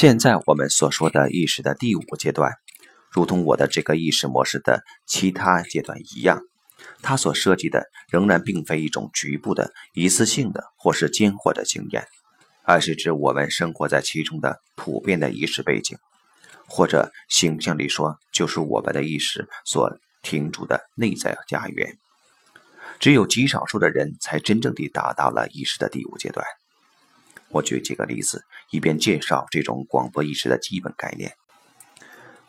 现在我们所说的意识的第五阶段，如同我的这个意识模式的其他阶段一样，它所涉及的仍然并非一种局部的一次性的或是间或的经验，而是指我们生活在其中的普遍的意识背景，或者形象里说，就是我们的意识所停住的内在家园。只有极少数的人才真正地达到了意识的第五阶段。我举几个例子，以便介绍这种广播意识的基本概念。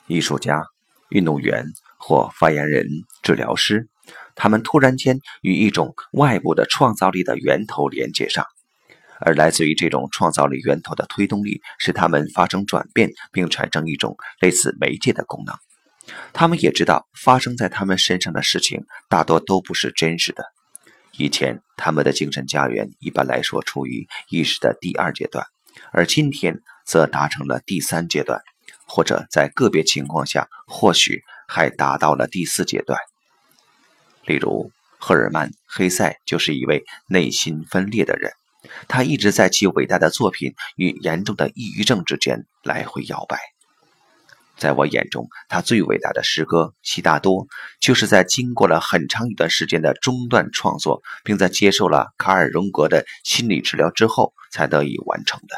艺术家、运动员或发言人、治疗师，他们突然间与一种外部的创造力的源头连接上，而来自于这种创造力源头的推动力，使他们发生转变，并产生一种类似媒介的功能。他们也知道，发生在他们身上的事情大多都不是真实的。以前，他们的精神家园一般来说处于意识的第二阶段，而今天则达成了第三阶段，或者在个别情况下，或许还达到了第四阶段。例如，赫尔曼·黑塞就是一位内心分裂的人，他一直在其伟大的作品与严重的抑郁症之间来回摇摆。在我眼中，他最伟大的诗歌《悉达多》就是在经过了很长一段时间的中断创作，并在接受了卡尔·荣格的心理治疗之后才得以完成的。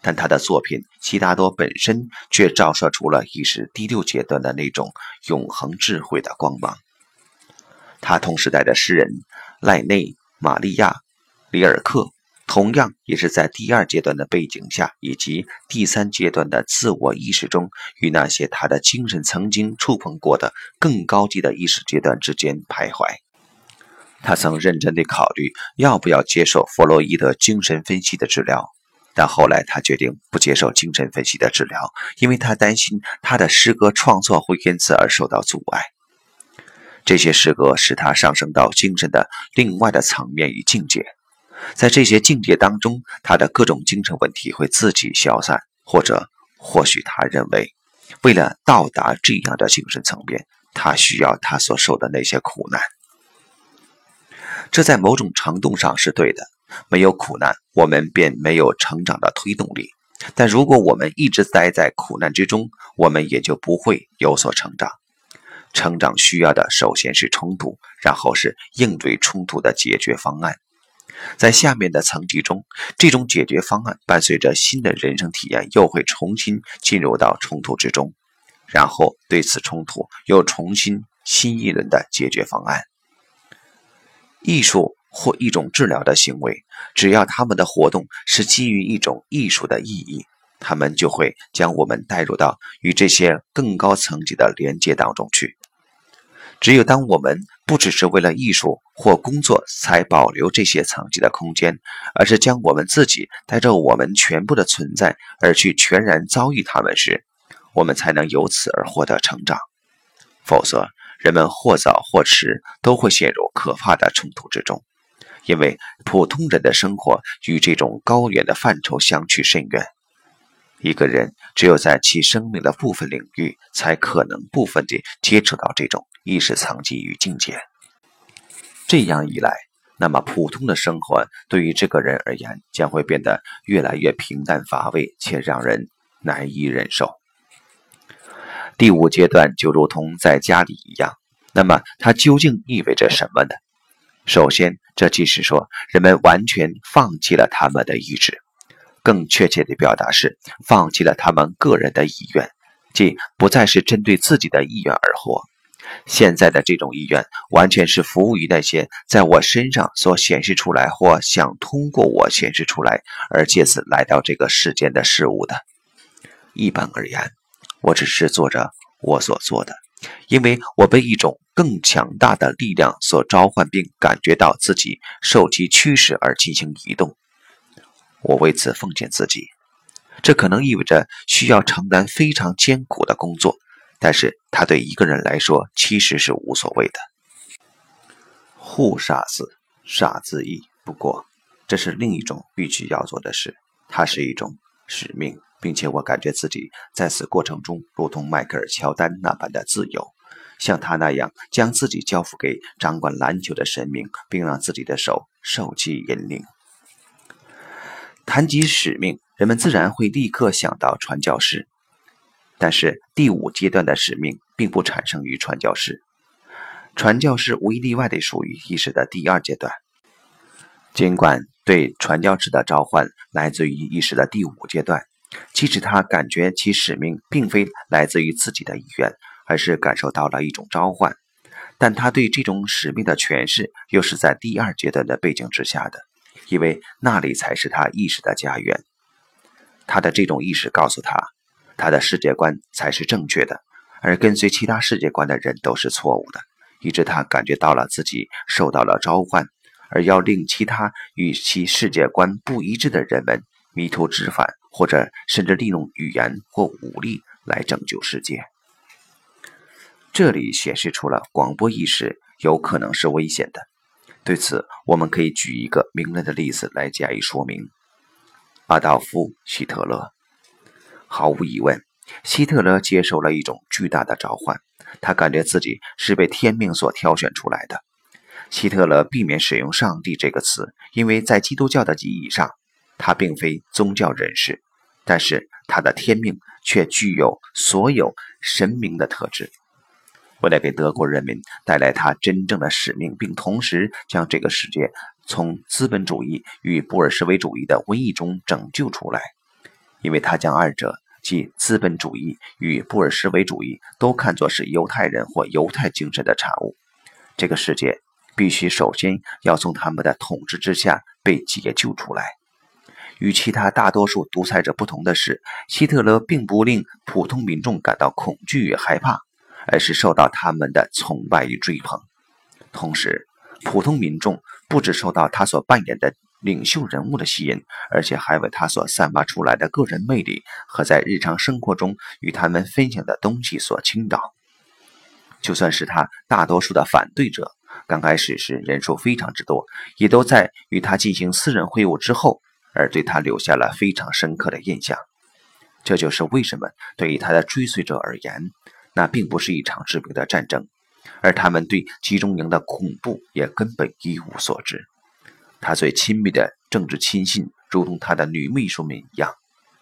但他的作品《悉达多》本身却照射出了意识第六阶段的那种永恒智慧的光芒。他同时代的诗人赖内、玛利亚、里尔克。同样也是在第二阶段的背景下，以及第三阶段的自我意识中，与那些他的精神曾经触碰过的更高级的意识阶段之间徘徊。他曾认真地考虑要不要接受弗洛伊德精神分析的治疗，但后来他决定不接受精神分析的治疗，因为他担心他的诗歌创作会因此而受到阻碍。这些诗歌使他上升到精神的另外的层面与境界。在这些境界当中，他的各种精神问题会自己消散，或者或许他认为，为了到达这样的精神层面，他需要他所受的那些苦难。这在某种程度上是对的。没有苦难，我们便没有成长的推动力。但如果我们一直待在苦难之中，我们也就不会有所成长。成长需要的首先是冲突，然后是应对冲突的解决方案。在下面的层级中，这种解决方案伴随着新的人生体验，又会重新进入到冲突之中，然后对此冲突又重新新一轮的解决方案。艺术或一种治疗的行为，只要他们的活动是基于一种艺术的意义，他们就会将我们带入到与这些更高层级的连接当中去。只有当我们不只是为了艺术或工作才保留这些层级的空间，而是将我们自己带着我们全部的存在而去全然遭遇他们时，我们才能由此而获得成长。否则，人们或早或迟都会陷入可怕的冲突之中，因为普通人的生活与这种高远的范畴相去甚远。一个人只有在其生命的部分领域，才可能部分地接触到这种意识层级与境界。这样一来，那么普通的生活对于这个人而言，将会变得越来越平淡乏味，且让人难以忍受。第五阶段就如同在家里一样，那么它究竟意味着什么呢？首先，这即是说，人们完全放弃了他们的意志。更确切的表达是，放弃了他们个人的意愿，即不再是针对自己的意愿而活。现在的这种意愿，完全是服务于那些在我身上所显示出来或想通过我显示出来，而借此来到这个世间的事物的。一般而言，我只是做着我所做的，因为我被一种更强大的力量所召唤，并感觉到自己受其驱使而进行移动。我为此奉献自己，这可能意味着需要承担非常艰苦的工作，但是他对一个人来说其实是无所谓的。护傻子，傻子意。不过，这是另一种必须要做的事，它是一种使命，并且我感觉自己在此过程中如同迈克尔·乔丹那般的自由，像他那样将自己交付给掌管篮球的神明，并让自己的手受其引领。谈及使命，人们自然会立刻想到传教士。但是第五阶段的使命并不产生于传教士，传教士无一例外地属于意识的第二阶段。尽管对传教士的召唤来自于意识的第五阶段，即使他感觉其使命并非来自于自己的意愿，而是感受到了一种召唤，但他对这种使命的诠释又是在第二阶段的背景之下的，因为那里才是他意识的家园。他的这种意识告诉他。他的世界观才是正确的，而跟随其他世界观的人都是错误的，以致他感觉到了自己受到了召唤，而要令其他与其世界观不一致的人们迷途知返，或者甚至利用语言或武力来拯救世界。这里显示出了广播意识有可能是危险的。对此，我们可以举一个名人的例子来加以说明：阿道夫·希特勒。毫无疑问，希特勒接受了一种巨大的召唤，他感觉自己是被天命所挑选出来的。希特勒避免使用“上帝”这个词，因为在基督教的意义上，他并非宗教人士，但是他的天命却具有所有神明的特质。为了给德国人民带来他真正的使命，并同时将这个世界从资本主义与布尔什维主义的瘟疫中拯救出来，因为他将二者。即资本主义与布尔什维主义都看作是犹太人或犹太精神的产物。这个世界必须首先要从他们的统治之下被解救出来。与其他大多数独裁者不同的是，希特勒并不令普通民众感到恐惧与害怕，而是受到他们的崇拜与追捧。同时，普通民众不只受到他所扮演的。领袖人物的吸引，而且还为他所散发出来的个人魅力和在日常生活中与他们分享的东西所倾倒。就算是他大多数的反对者，刚开始时人数非常之多，也都在与他进行私人会晤之后，而对他留下了非常深刻的印象。这就是为什么对于他的追随者而言，那并不是一场致命的战争，而他们对集中营的恐怖也根本一无所知。他最亲密的政治亲信，如同他的女秘书们一样，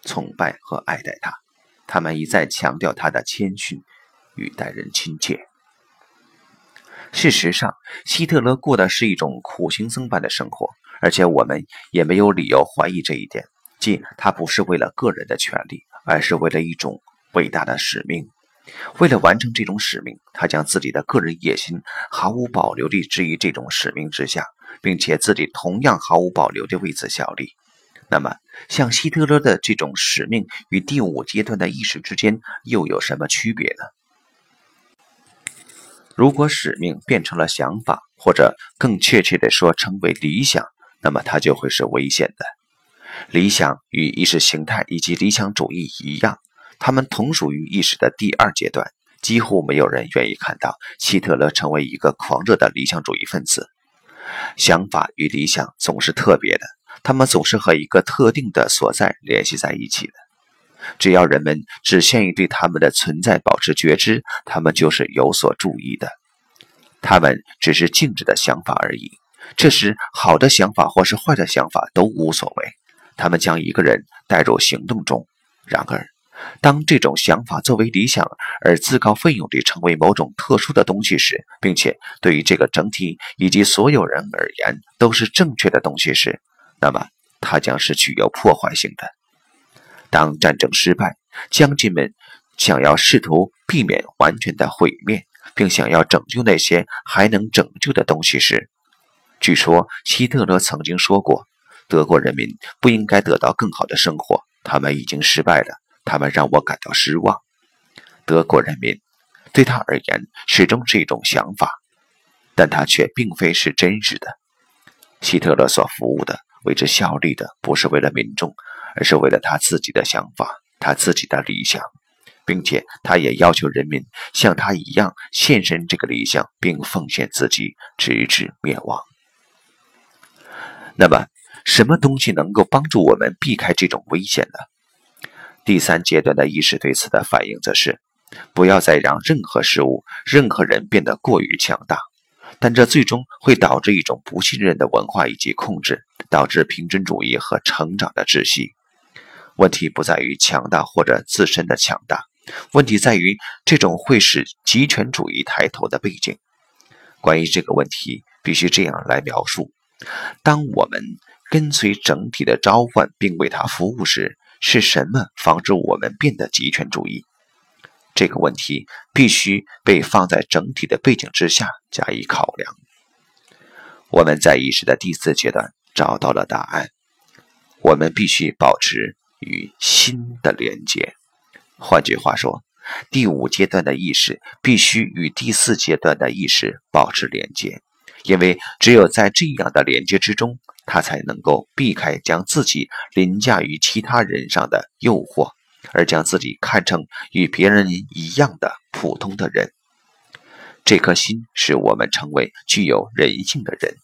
崇拜和爱戴他。他们一再强调他的谦逊与待人亲切。事实上，希特勒过的是一种苦行僧般的生活，而且我们也没有理由怀疑这一点，即他不是为了个人的权利，而是为了一种伟大的使命。为了完成这种使命，他将自己的个人野心毫无保留地置于这种使命之下，并且自己同样毫无保留地为此效力。那么，像希特勒的这种使命与第五阶段的意识之间又有什么区别呢？如果使命变成了想法，或者更确切地说成为理想，那么它就会是危险的。理想与意识形态以及理想主义一样。他们同属于意识的第二阶段，几乎没有人愿意看到希特勒成为一个狂热的理想主义分子。想法与理想总是特别的，他们总是和一个特定的所在联系在一起的。只要人们只限于对他们的存在保持觉知，他们就是有所注意的。他们只是静止的想法而已。这时，好的想法或是坏的想法都无所谓，他们将一个人带入行动中。然而，当这种想法作为理想而自告奋勇地成为某种特殊的东西时，并且对于这个整体以及所有人而言都是正确的东西时，那么它将是具有破坏性的。当战争失败，将军们想要试图避免完全的毁灭，并想要拯救那些还能拯救的东西时，据说希特勒曾经说过：“德国人民不应该得到更好的生活，他们已经失败了。”他们让我感到失望。德国人民对他而言始终是一种想法，但他却并非是真实的。希特勒所服务的、为之效力的，不是为了民众，而是为了他自己的想法、他自己的理想，并且他也要求人民像他一样献身这个理想，并奉献自己，直至灭亡。那么，什么东西能够帮助我们避开这种危险呢？第三阶段的意识对此的反应，则是不要再让任何事物、任何人变得过于强大，但这最终会导致一种不信任的文化以及控制，导致平均主义和成长的窒息。问题不在于强大或者自身的强大，问题在于这种会使极权主义抬头的背景。关于这个问题，必须这样来描述：当我们跟随整体的召唤并为它服务时，是什么防止我们变得极权主义？这个问题必须被放在整体的背景之下加以考量。我们在意识的第四阶段找到了答案。我们必须保持与心的连接。换句话说，第五阶段的意识必须与第四阶段的意识保持连接，因为只有在这样的连接之中，他才能够避开将自己凌驾于其他人上的诱惑，而将自己看成与别人一样的普通的人。这颗心使我们成为具有人性的人。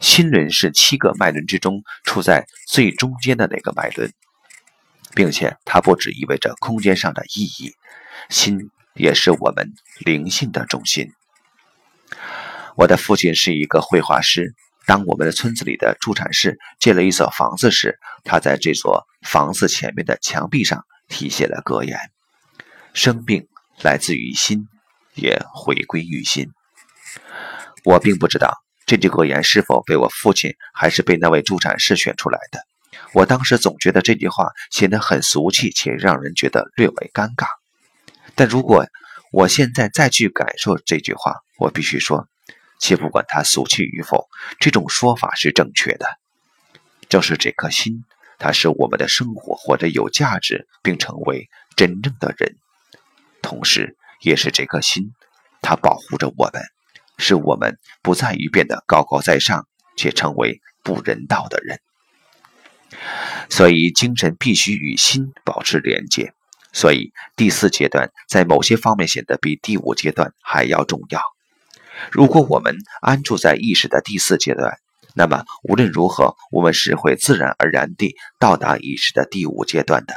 心轮是七个脉轮之中处在最中间的那个脉轮，并且它不只意味着空间上的意义，心也是我们灵性的中心。我的父亲是一个绘画师。当我们的村子里的助产士建了一所房子时，他在这所房子前面的墙壁上题写了格言：“生病来自于心，也回归于心。”我并不知道。这句格言是否被我父亲还是被那位助产士选出来的？我当时总觉得这句话显得很俗气，且让人觉得略为尴尬。但如果我现在再去感受这句话，我必须说，且不管它俗气与否，这种说法是正确的。正是这颗心，它使我们的生活活得有价值，并成为真正的人；同时，也是这颗心，它保护着我们。使我们不在于变得高高在上，且成为不人道的人。所以，精神必须与心保持连接。所以，第四阶段在某些方面显得比第五阶段还要重要。如果我们安住在意识的第四阶段，那么无论如何，我们是会自然而然地到达意识的第五阶段的。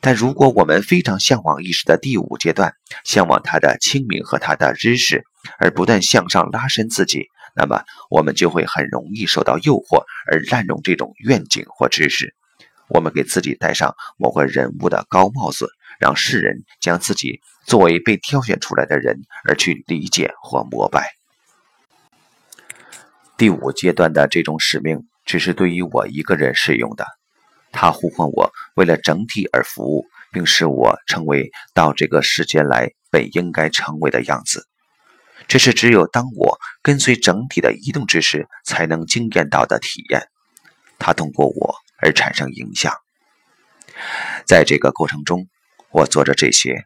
但如果我们非常向往意识的第五阶段，向往它的清明和它的知识，而不断向上拉伸自己，那么我们就会很容易受到诱惑而滥用这种愿景或知识。我们给自己戴上某个人物的高帽子，让世人将自己作为被挑选出来的人而去理解或膜拜。第五阶段的这种使命只是对于我一个人适用的。他呼唤我为了整体而服务，并使我成为到这个世间来本应该成为的样子。这是只有当我跟随整体的移动之时才能经验到的体验。它通过我而产生影响。在这个过程中，我做着这些，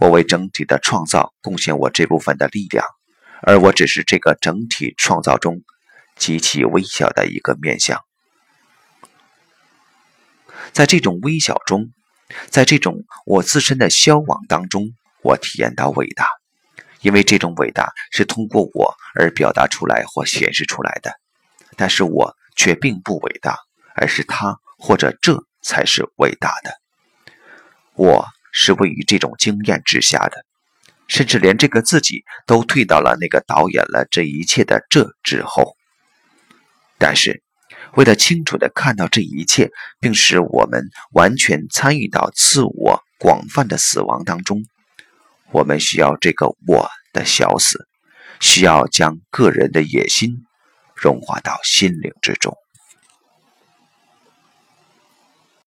我为整体的创造贡献我这部分的力量，而我只是这个整体创造中极其微小的一个面相。在这种微小中，在这种我自身的消亡当中，我体验到伟大，因为这种伟大是通过我而表达出来或显示出来的。但是我却并不伟大，而是他或者这才是伟大的。我是位于这种经验之下的，甚至连这个自己都退到了那个导演了这一切的这之后。但是。为了清楚地看到这一切，并使我们完全参与到自我广泛的死亡当中，我们需要这个我的小死，需要将个人的野心融化到心灵之中。